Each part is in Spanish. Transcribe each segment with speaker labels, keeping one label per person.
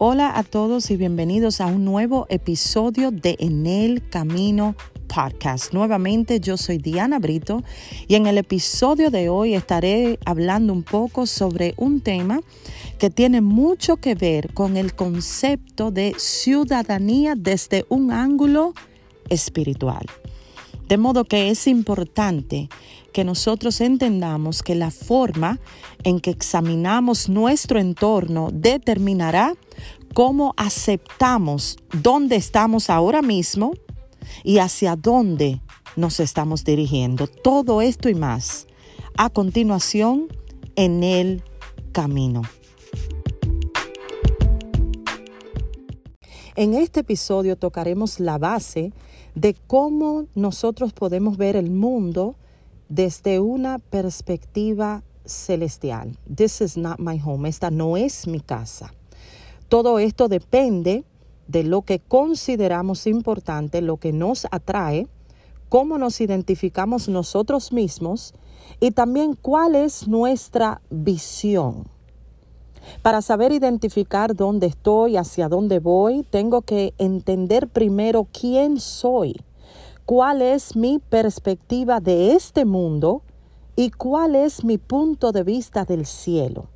Speaker 1: Hola a todos y bienvenidos a un nuevo episodio de En el Camino Podcast. Nuevamente yo soy Diana Brito y en el episodio de hoy estaré hablando un poco sobre un tema que tiene mucho que ver con el concepto de ciudadanía desde un ángulo espiritual. De modo que es importante que nosotros entendamos que la forma en que examinamos nuestro entorno determinará cómo aceptamos dónde estamos ahora mismo y hacia dónde nos estamos dirigiendo. Todo esto y más a continuación en el camino. En este episodio tocaremos la base de cómo nosotros podemos ver el mundo desde una perspectiva celestial. This is not my home. Esta no es mi casa. Todo esto depende de lo que consideramos importante, lo que nos atrae, cómo nos identificamos nosotros mismos y también cuál es nuestra visión. Para saber identificar dónde estoy, hacia dónde voy, tengo que entender primero quién soy, cuál es mi perspectiva de este mundo y cuál es mi punto de vista del cielo.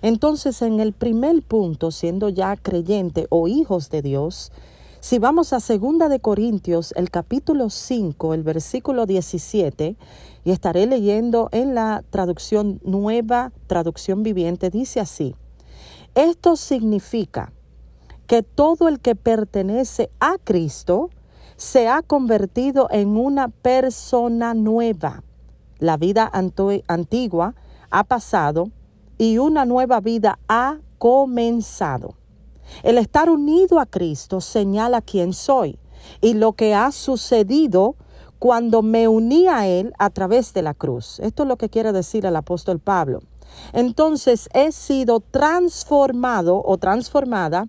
Speaker 1: Entonces, en el primer punto, siendo ya creyente o hijos de Dios, si vamos a Segunda de Corintios, el capítulo 5, el versículo 17, y estaré leyendo en la traducción nueva, traducción viviente, dice así, esto significa que todo el que pertenece a Cristo se ha convertido en una persona nueva. La vida antigua ha pasado y una nueva vida ha comenzado. El estar unido a Cristo señala quién soy y lo que ha sucedido cuando me uní a Él a través de la cruz. Esto es lo que quiere decir el apóstol Pablo. Entonces he sido transformado o transformada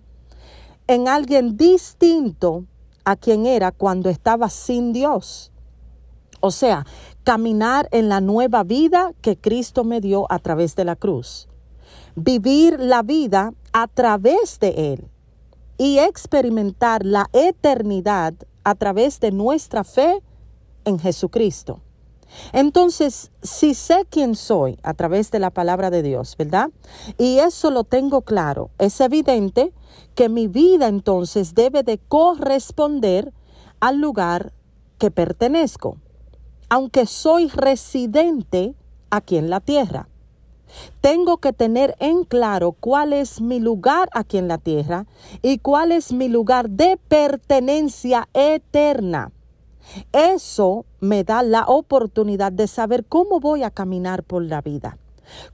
Speaker 1: en alguien distinto a quien era cuando estaba sin Dios. O sea, caminar en la nueva vida que Cristo me dio a través de la cruz. Vivir la vida a través de Él y experimentar la eternidad a través de nuestra fe en Jesucristo. Entonces, si sé quién soy a través de la palabra de Dios, ¿verdad? Y eso lo tengo claro, es evidente que mi vida entonces debe de corresponder al lugar que pertenezco, aunque soy residente aquí en la tierra. Tengo que tener en claro cuál es mi lugar aquí en la tierra y cuál es mi lugar de pertenencia eterna. Eso me da la oportunidad de saber cómo voy a caminar por la vida.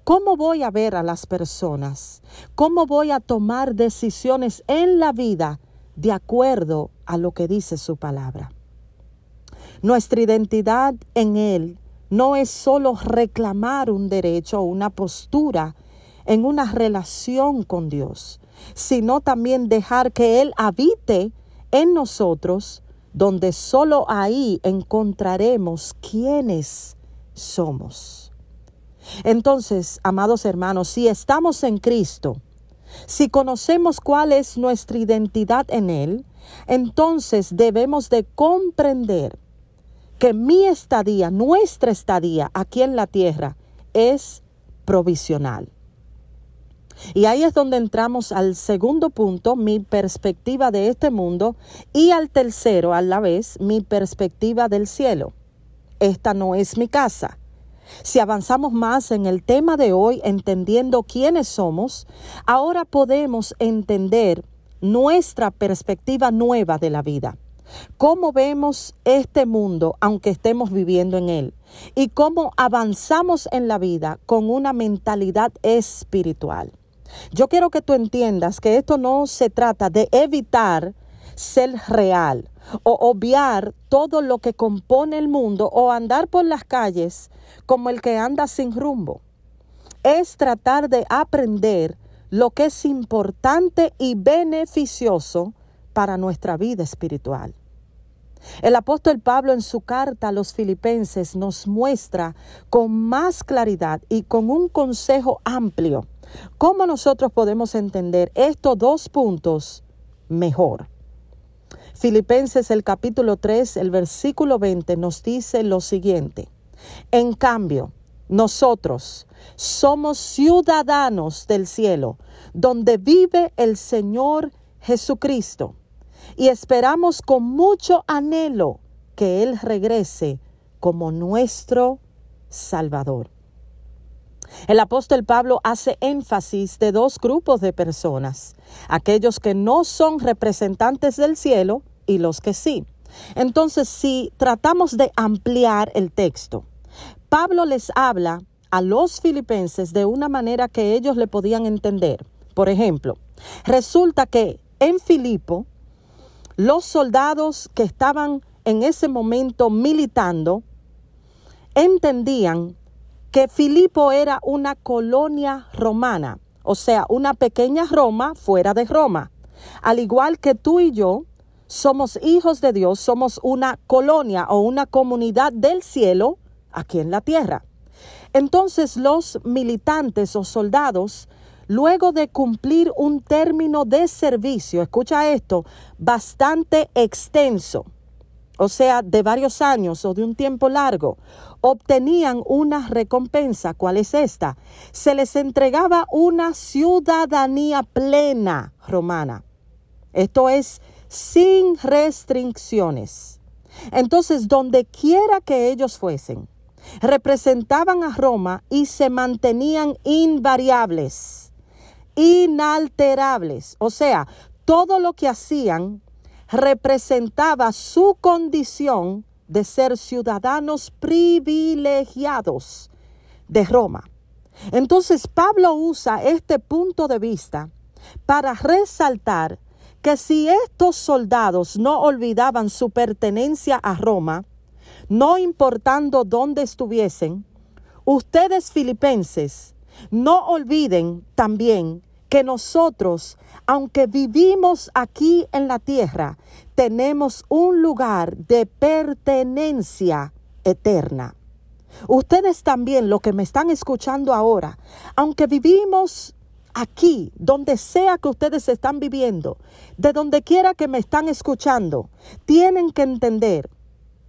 Speaker 1: ¿Cómo voy a ver a las personas? ¿Cómo voy a tomar decisiones en la vida de acuerdo a lo que dice su palabra? Nuestra identidad en Él no es solo reclamar un derecho o una postura en una relación con Dios, sino también dejar que Él habite en nosotros donde solo ahí encontraremos quiénes somos. Entonces, amados hermanos, si estamos en Cristo, si conocemos cuál es nuestra identidad en Él, entonces debemos de comprender que mi estadía, nuestra estadía aquí en la tierra es provisional. Y ahí es donde entramos al segundo punto, mi perspectiva de este mundo, y al tercero, a la vez, mi perspectiva del cielo. Esta no es mi casa. Si avanzamos más en el tema de hoy, entendiendo quiénes somos, ahora podemos entender nuestra perspectiva nueva de la vida. Cómo vemos este mundo aunque estemos viviendo en él y cómo avanzamos en la vida con una mentalidad espiritual. Yo quiero que tú entiendas que esto no se trata de evitar ser real o obviar todo lo que compone el mundo o andar por las calles como el que anda sin rumbo. Es tratar de aprender lo que es importante y beneficioso para nuestra vida espiritual. El apóstol Pablo en su carta a los filipenses nos muestra con más claridad y con un consejo amplio ¿Cómo nosotros podemos entender estos dos puntos mejor? Filipenses el capítulo 3, el versículo 20 nos dice lo siguiente. En cambio, nosotros somos ciudadanos del cielo, donde vive el Señor Jesucristo, y esperamos con mucho anhelo que Él regrese como nuestro Salvador. El apóstol Pablo hace énfasis de dos grupos de personas, aquellos que no son representantes del cielo y los que sí. Entonces, si tratamos de ampliar el texto, Pablo les habla a los filipenses de una manera que ellos le podían entender. Por ejemplo, resulta que en Filipo, los soldados que estaban en ese momento militando entendían que Filipo era una colonia romana, o sea, una pequeña Roma fuera de Roma. Al igual que tú y yo, somos hijos de Dios, somos una colonia o una comunidad del cielo aquí en la tierra. Entonces los militantes o soldados, luego de cumplir un término de servicio, escucha esto, bastante extenso, o sea, de varios años o de un tiempo largo, obtenían una recompensa. ¿Cuál es esta? Se les entregaba una ciudadanía plena romana. Esto es sin restricciones. Entonces, donde quiera que ellos fuesen, representaban a Roma y se mantenían invariables, inalterables. O sea, todo lo que hacían representaba su condición de ser ciudadanos privilegiados de Roma. Entonces Pablo usa este punto de vista para resaltar que si estos soldados no olvidaban su pertenencia a Roma, no importando dónde estuviesen, ustedes filipenses, no olviden también que nosotros, aunque vivimos aquí en la tierra, tenemos un lugar de pertenencia eterna. Ustedes también, lo que me están escuchando ahora, aunque vivimos aquí, donde sea que ustedes están viviendo, de donde quiera que me están escuchando, tienen que entender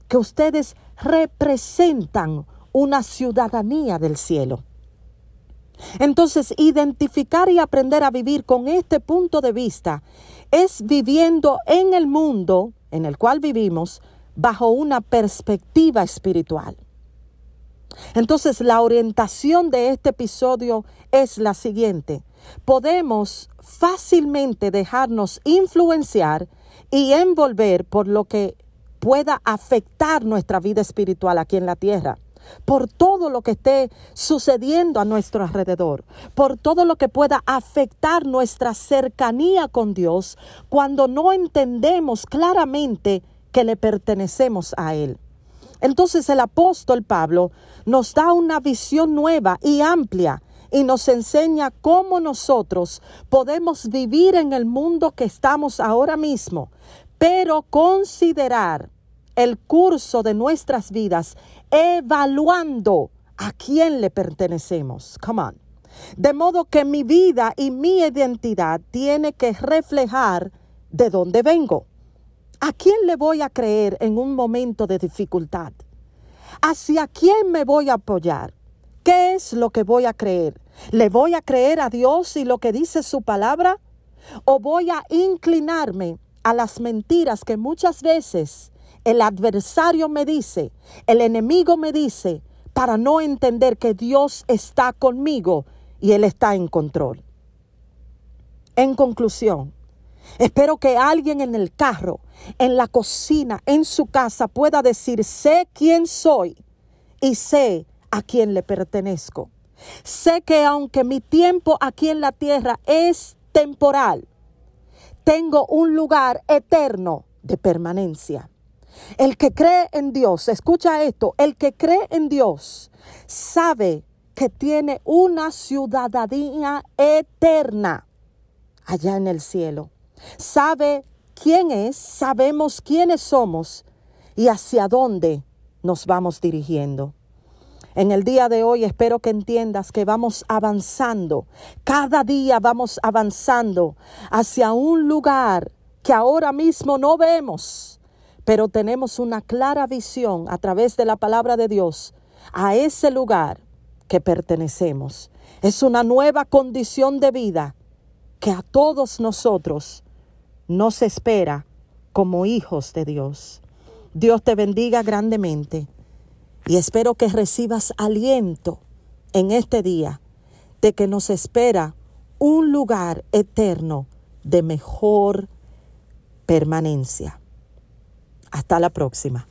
Speaker 1: que ustedes representan una ciudadanía del cielo. Entonces, identificar y aprender a vivir con este punto de vista es viviendo en el mundo en el cual vivimos bajo una perspectiva espiritual. Entonces, la orientación de este episodio es la siguiente podemos fácilmente dejarnos influenciar y envolver por lo que pueda afectar nuestra vida espiritual aquí en la tierra por todo lo que esté sucediendo a nuestro alrededor, por todo lo que pueda afectar nuestra cercanía con Dios cuando no entendemos claramente que le pertenecemos a Él. Entonces el apóstol Pablo nos da una visión nueva y amplia y nos enseña cómo nosotros podemos vivir en el mundo que estamos ahora mismo, pero considerar el curso de nuestras vidas evaluando a quién le pertenecemos. Come on. De modo que mi vida y mi identidad tiene que reflejar de dónde vengo. ¿A quién le voy a creer en un momento de dificultad? ¿Hacia quién me voy a apoyar? ¿Qué es lo que voy a creer? ¿Le voy a creer a Dios y lo que dice su palabra? ¿O voy a inclinarme a las mentiras que muchas veces el adversario me dice, el enemigo me dice, para no entender que Dios está conmigo y Él está en control? En conclusión, espero que alguien en el carro, en la cocina, en su casa pueda decir, sé quién soy y sé a quién le pertenezco. Sé que aunque mi tiempo aquí en la tierra es temporal, tengo un lugar eterno de permanencia. El que cree en Dios, escucha esto, el que cree en Dios sabe que tiene una ciudadanía eterna allá en el cielo. Sabe quién es, sabemos quiénes somos y hacia dónde nos vamos dirigiendo. En el día de hoy espero que entiendas que vamos avanzando, cada día vamos avanzando hacia un lugar que ahora mismo no vemos, pero tenemos una clara visión a través de la palabra de Dios a ese lugar que pertenecemos. Es una nueva condición de vida que a todos nosotros nos espera como hijos de Dios. Dios te bendiga grandemente y espero que recibas aliento en este día de que nos espera un lugar eterno de mejor permanencia. Hasta la próxima.